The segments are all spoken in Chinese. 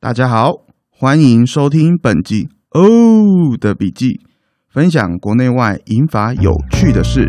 大家好，欢迎收听本集哦的笔记，分享国内外银法有趣的事。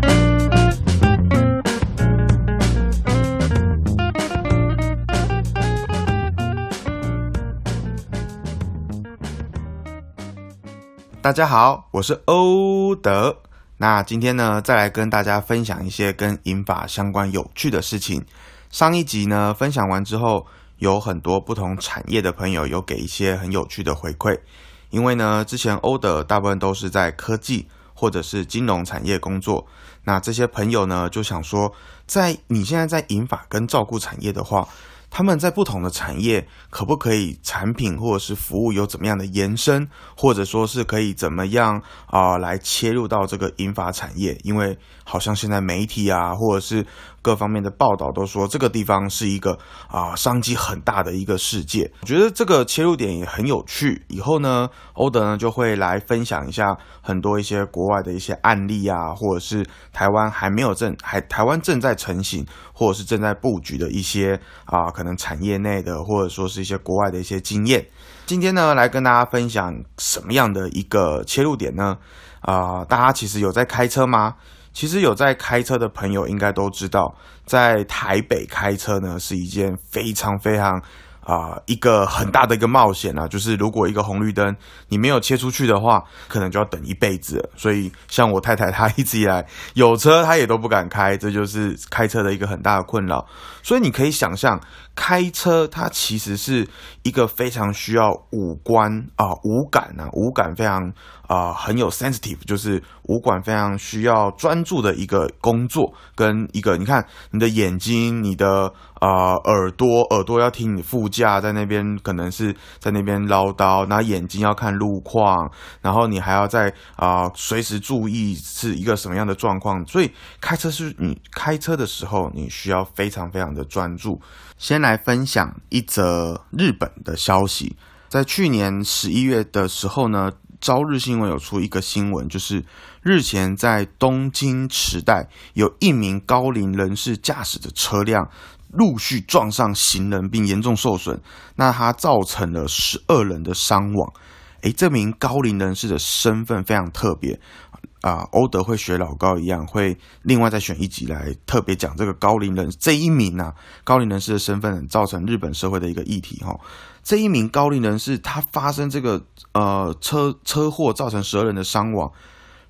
大家好，我是欧德。那今天呢，再来跟大家分享一些跟银法相关有趣的事情。上一集呢，分享完之后。有很多不同产业的朋友有给一些很有趣的回馈，因为呢，之前欧德大部分都是在科技或者是金融产业工作，那这些朋友呢就想说，在你现在在银法跟照顾产业的话。他们在不同的产业，可不可以产品或者是服务有怎么样的延伸，或者说是可以怎么样啊来切入到这个银发产业？因为好像现在媒体啊，或者是各方面的报道都说这个地方是一个啊商机很大的一个世界。我觉得这个切入点也很有趣。以后呢，欧德呢就会来分享一下很多一些国外的一些案例啊，或者是台湾还没有正还台湾正在成型。或者是正在布局的一些啊，可能产业内的，或者说是一些国外的一些经验。今天呢，来跟大家分享什么样的一个切入点呢？啊，大家其实有在开车吗？其实有在开车的朋友应该都知道，在台北开车呢是一件非常非常。啊，一个很大的一个冒险啊，就是如果一个红绿灯你没有切出去的话，可能就要等一辈子。所以，像我太太她一直以来有车，她也都不敢开，这就是开车的一个很大的困扰。所以，你可以想象。开车，它其实是一个非常需要五官啊、五感啊、五感非常啊很有 sensitive，就是五感非常需要专注的一个工作，跟一个你看你的眼睛、你的啊耳朵，耳朵要听你副驾在那边可能是在那边唠叨，然后眼睛要看路况，然后你还要在啊随时注意是一个什么样的状况，所以开车是你开车的时候，你需要非常非常的专注。先来分享一则日本的消息，在去年十一月的时候呢，朝日新闻有出一个新闻，就是日前在东京池袋有一名高龄人士驾驶的车辆陆续撞上行人，并严重受损，那他造成了十二人的伤亡。诶，这名高龄人士的身份非常特别。啊，欧德会学老高一样，会另外再选一集来特别讲这个高龄人这一名啊，高龄人士的身份造成日本社会的一个议题哈。这一名高龄人士他发生这个呃车车祸造成十二人的伤亡，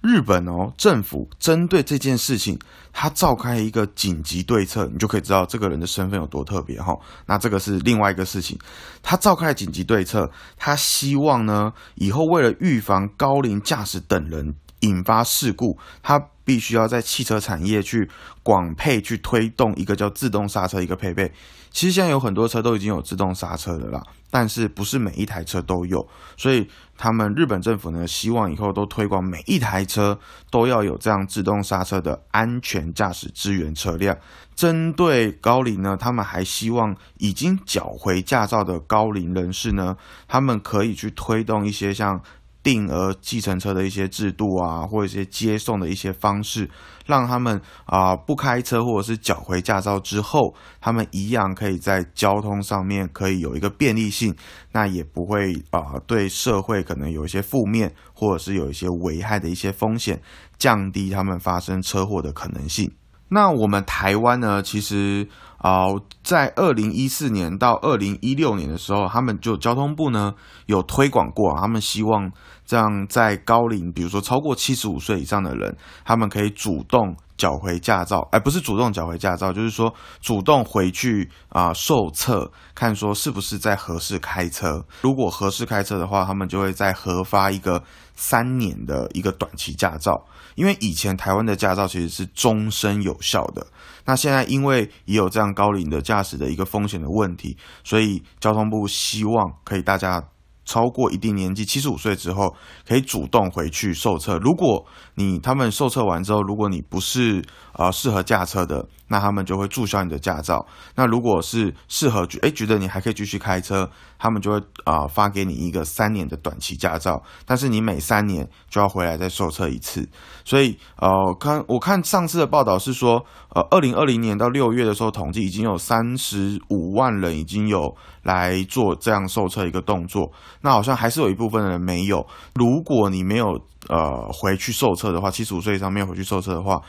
日本哦政府针对这件事情，他召开一个紧急对策，你就可以知道这个人的身份有多特别哈。那这个是另外一个事情，他召开紧急对策，他希望呢以后为了预防高龄驾驶等人。引发事故，他必须要在汽车产业去广配去推动一个叫自动刹车一个配备。其实现在有很多车都已经有自动刹车的啦，但是不是每一台车都有，所以他们日本政府呢希望以后都推广每一台车都要有这样自动刹车的安全驾驶支援车辆。针对高龄呢，他们还希望已经缴回驾照的高龄人士呢，他们可以去推动一些像。定额计程车的一些制度啊，或者一些接送的一些方式，让他们啊不开车或者是缴回驾照之后，他们一样可以在交通上面可以有一个便利性，那也不会啊对社会可能有一些负面或者是有一些危害的一些风险，降低他们发生车祸的可能性。那我们台湾呢，其实。啊，在二零一四年到二零一六年的时候，他们就交通部呢有推广过，他们希望这样在高龄，比如说超过七十五岁以上的人，他们可以主动缴回驾照，而不是主动缴回驾照，就是说主动回去啊受测，看说是不是在合适开车。如果合适开车的话，他们就会再核发一个三年的一个短期驾照，因为以前台湾的驾照其实是终身有效的。那现在因为也有这样高龄的驾驶的一个风险的问题，所以交通部希望可以大家超过一定年纪，七十五岁之后可以主动回去受测。如果你他们受测完之后，如果你不是呃适合驾车的，那他们就会注销你的驾照。那如果是适合，哎觉得你还可以继续开车，他们就会啊发给你一个三年的短期驾照，但是你每三年就要回来再受测一次。所以呃，看我看上次的报道是说，呃，二零二零年到六月的时候统计已经有三十五万人已经有来做这样受测一个动作，那好像还是有一部分的人没有。如果你没有呃回去受测的话，七十五岁以上没有回去受测的话。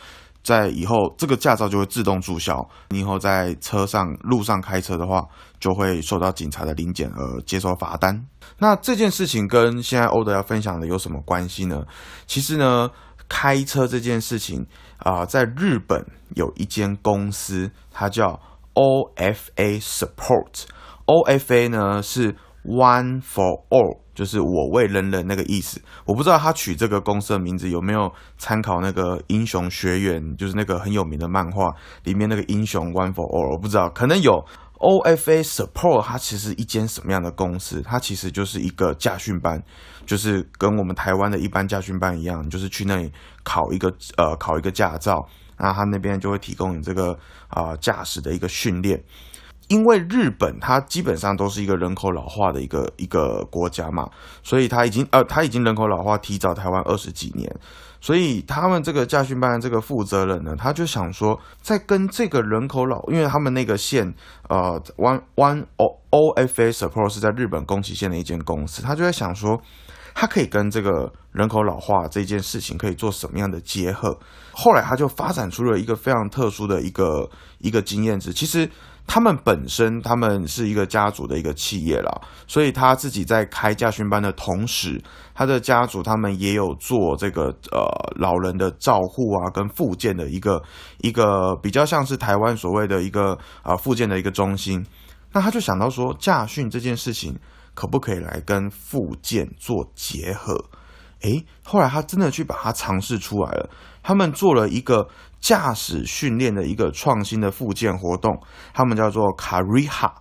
在以后，这个驾照就会自动注销。你以后在车上、路上开车的话，就会受到警察的临检而接收罚单。那这件事情跟现在欧德要分享的有什么关系呢？其实呢，开车这件事情啊，在日本有一间公司，它叫 OFA Support。OFA 呢是 One for All。就是我为人人那个意思，我不知道他取这个公司的名字有没有参考那个英雄学院，就是那个很有名的漫画里面那个英雄 One for All，我不知道，可能有 OFA Support，它其实一间什么样的公司？它其实就是一个驾训班，就是跟我们台湾的一般驾训班一样，就是去那里考一个呃考一个驾照，那他那边就会提供你这个啊驾驶的一个训练。因为日本它基本上都是一个人口老化的一个一个国家嘛，所以它已经呃，它已经人口老化提早台湾二十几年，所以他们这个驾训班的这个负责人呢，他就想说，在跟这个人口老，因为他们那个县呃，One One O O F A Support 是在日本宫崎县的一间公司，他就在想说，他可以跟这个人口老化这件事情可以做什么样的结合，后来他就发展出了一个非常特殊的一个一个经验值，其实。他们本身，他们是一个家族的一个企业啦，所以他自己在开驾训班的同时，他的家族他们也有做这个呃老人的照护啊，跟复健的一个一个比较像是台湾所谓的一个啊复健的一个中心。那他就想到说，驾训这件事情可不可以来跟复健做结合？诶，后来他真的去把它尝试出来了，他们做了一个。驾驶训练的一个创新的附件活动，他们叫做 Carriha。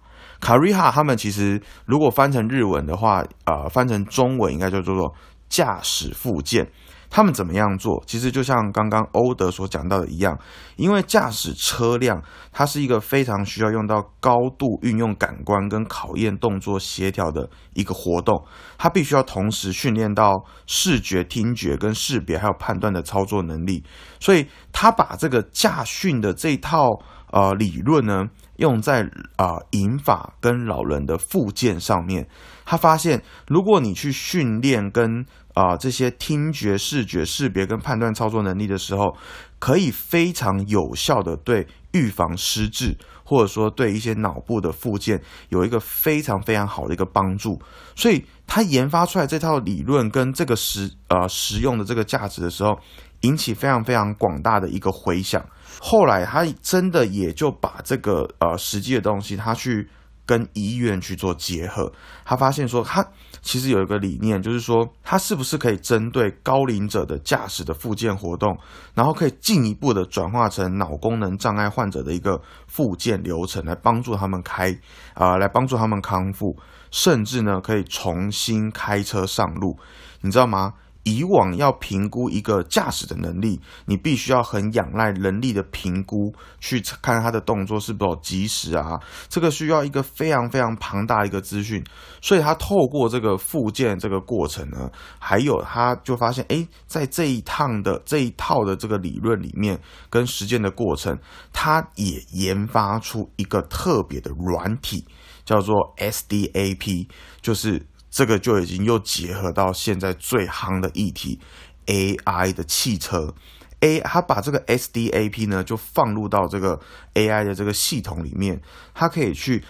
Carriha，，他们其实如果翻成日文的话，呃，翻成中文应该就叫做驾驶附件。他们怎么样做？其实就像刚刚欧德所讲到的一样，因为驾驶车辆它是一个非常需要用到高度运用感官跟考验动作协调的一个活动，它必须要同时训练到视觉、听觉跟识别还有判断的操作能力，所以他把这个驾训的这套呃理论呢，用在啊引法跟老人的附件上面，他发现如果你去训练跟啊，这些听觉、视觉、识别跟判断操作能力的时候，可以非常有效的对预防失智，或者说对一些脑部的附件有一个非常非常好的一个帮助。所以，他研发出来这套理论跟这个实呃实用的这个价值的时候，引起非常非常广大的一个回响。后来，他真的也就把这个呃实际的东西，他去。跟医院去做结合，他发现说，他其实有一个理念，就是说，他是不是可以针对高龄者的驾驶的附件活动，然后可以进一步的转化成脑功能障碍患者的一个附件流程，来帮助他们开啊，来帮助他们康复，甚至呢，可以重新开车上路，你知道吗？以往要评估一个驾驶的能力，你必须要很仰赖人力的评估，去看他的动作是否及时啊。这个需要一个非常非常庞大的一个资讯，所以他透过这个复健这个过程呢，还有他就发现，哎，在这一趟的这一套的这个理论里面跟实践的过程，他也研发出一个特别的软体，叫做 SDAP，就是。这个就已经又结合到现在最夯的议题，AI 的汽车，A 他把这个 SDAP 呢就放入到这个 AI 的这个系统里面，他可以去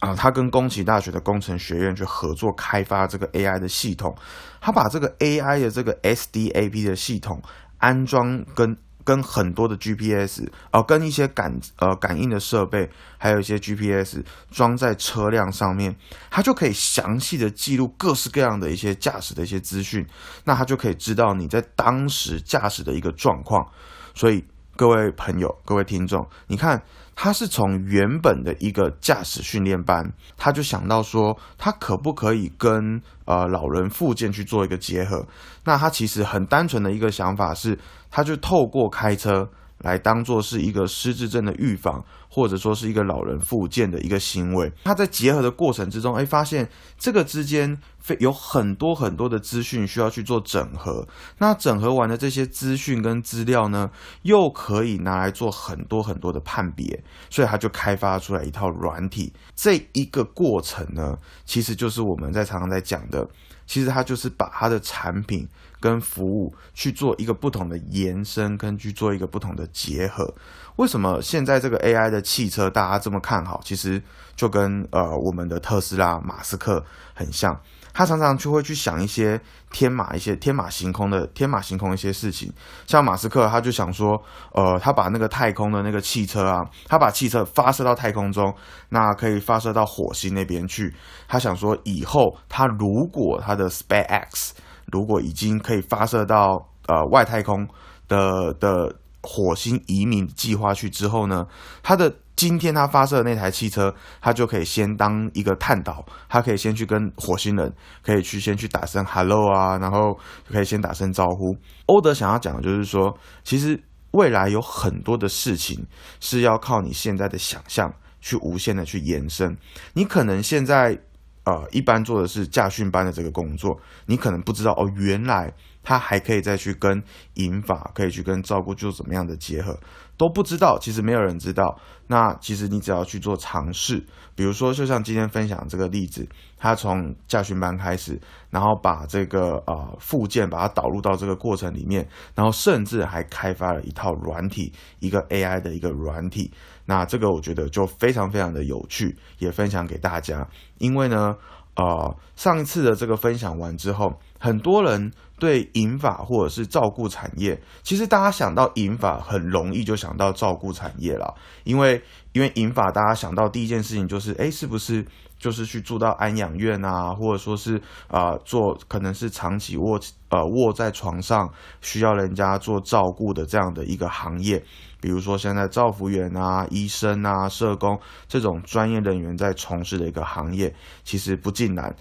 啊，他跟宫崎大学的工程学院去合作开发这个 AI 的系统，他把这个 AI 的这个 SDAP 的系统安装跟。跟很多的 GPS，呃，跟一些感呃感应的设备，还有一些 GPS 装在车辆上面，它就可以详细的记录各式各样的一些驾驶的一些资讯，那它就可以知道你在当时驾驶的一个状况。所以各位朋友、各位听众，你看。他是从原本的一个驾驶训练班，他就想到说，他可不可以跟呃老人附件去做一个结合？那他其实很单纯的一个想法是，他就透过开车来当做是一个失智症的预防，或者说是一个老人复健的一个行为。他在结合的过程之中，哎，发现这个之间有很多很多的资讯需要去做整合。那整合完的这些资讯跟资料呢，又可以拿来做很多很多的判别，所以他就开发出来一套软体。这一个过程呢，其实就是我们在常常在讲的。其实他就是把他的产品跟服务去做一个不同的延伸，跟去做一个不同的结合。为什么现在这个 AI 的汽车大家这么看好？其实就跟呃我们的特斯拉马斯克很像。他常常就会去想一些天马、一些天马行空的天马行空一些事情，像马斯克他就想说，呃，他把那个太空的那个汽车啊，他把汽车发射到太空中，那可以发射到火星那边去。他想说，以后他如果他的 SpaceX 如果已经可以发射到呃外太空的的火星移民计划去之后呢，他的。今天他发射的那台汽车，他就可以先当一个探导，他可以先去跟火星人，可以去先去打声 hello 啊，然后可以先打声招呼。欧德想要讲的就是说，其实未来有很多的事情是要靠你现在的想象去无限的去延伸。你可能现在呃一般做的是驾训班的这个工作，你可能不知道哦，原来他还可以再去跟引法，可以去跟照顾做怎么样的结合。都不知道，其实没有人知道。那其实你只要去做尝试，比如说，就像今天分享这个例子，他从驾训班开始，然后把这个呃附件把它导入到这个过程里面，然后甚至还开发了一套软体，一个 AI 的一个软体。那这个我觉得就非常非常的有趣，也分享给大家。因为呢，呃，上一次的这个分享完之后，很多人。对银法或者是照顾产业，其实大家想到银法很容易就想到照顾产业了，因为因为银法大家想到第一件事情就是，哎，是不是就是去住到安养院啊，或者说是啊做可能是长期卧呃卧在床上需要人家做照顾的这样的一个行业，比如说现在照服员啊、医生啊、社工这种专业人员在从事的一个行业，其实不尽然。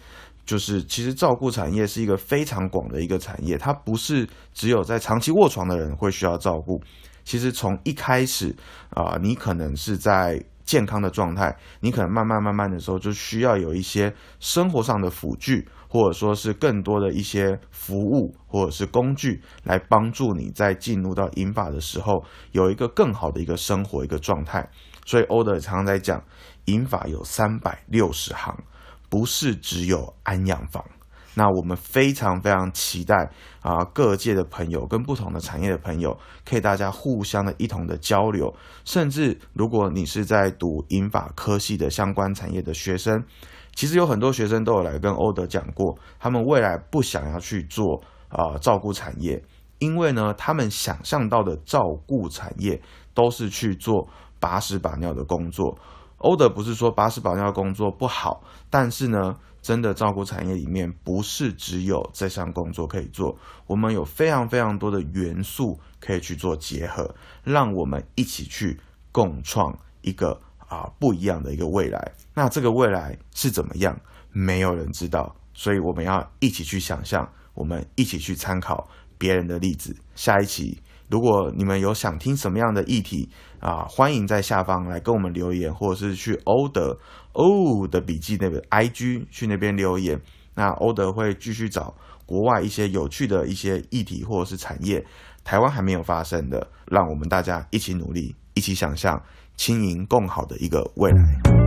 就是其实照顾产业是一个非常广的一个产业，它不是只有在长期卧床的人会需要照顾。其实从一开始啊，你可能是在健康的状态，你可能慢慢慢慢的时候就需要有一些生活上的辅具，或者说是更多的一些服务或者是工具来帮助你在进入到银法的时候有一个更好的一个生活一个状态。所以欧德常常在讲，银法有三百六十行。不是只有安养房，那我们非常非常期待啊，各界的朋友跟不同的产业的朋友，可以大家互相的一同的交流，甚至如果你是在读英法科系的相关产业的学生，其实有很多学生都有来跟欧德讲过，他们未来不想要去做啊照顾产业，因为呢，他们想象到的照顾产业都是去做把屎把尿的工作。欧德不是说巴士保尿工作不好，但是呢，真的照顾产业里面不是只有这项工作可以做，我们有非常非常多的元素可以去做结合，让我们一起去共创一个啊不一样的一个未来。那这个未来是怎么样？没有人知道，所以我们要一起去想象，我们一起去参考别人的例子。下一期。如果你们有想听什么样的议题啊，欢迎在下方来跟我们留言，或者是去欧德欧的笔记那个 IG 去那边留言。那欧德会继续找国外一些有趣的一些议题或者是产业，台湾还没有发生的，让我们大家一起努力，一起想象轻盈更好的一个未来。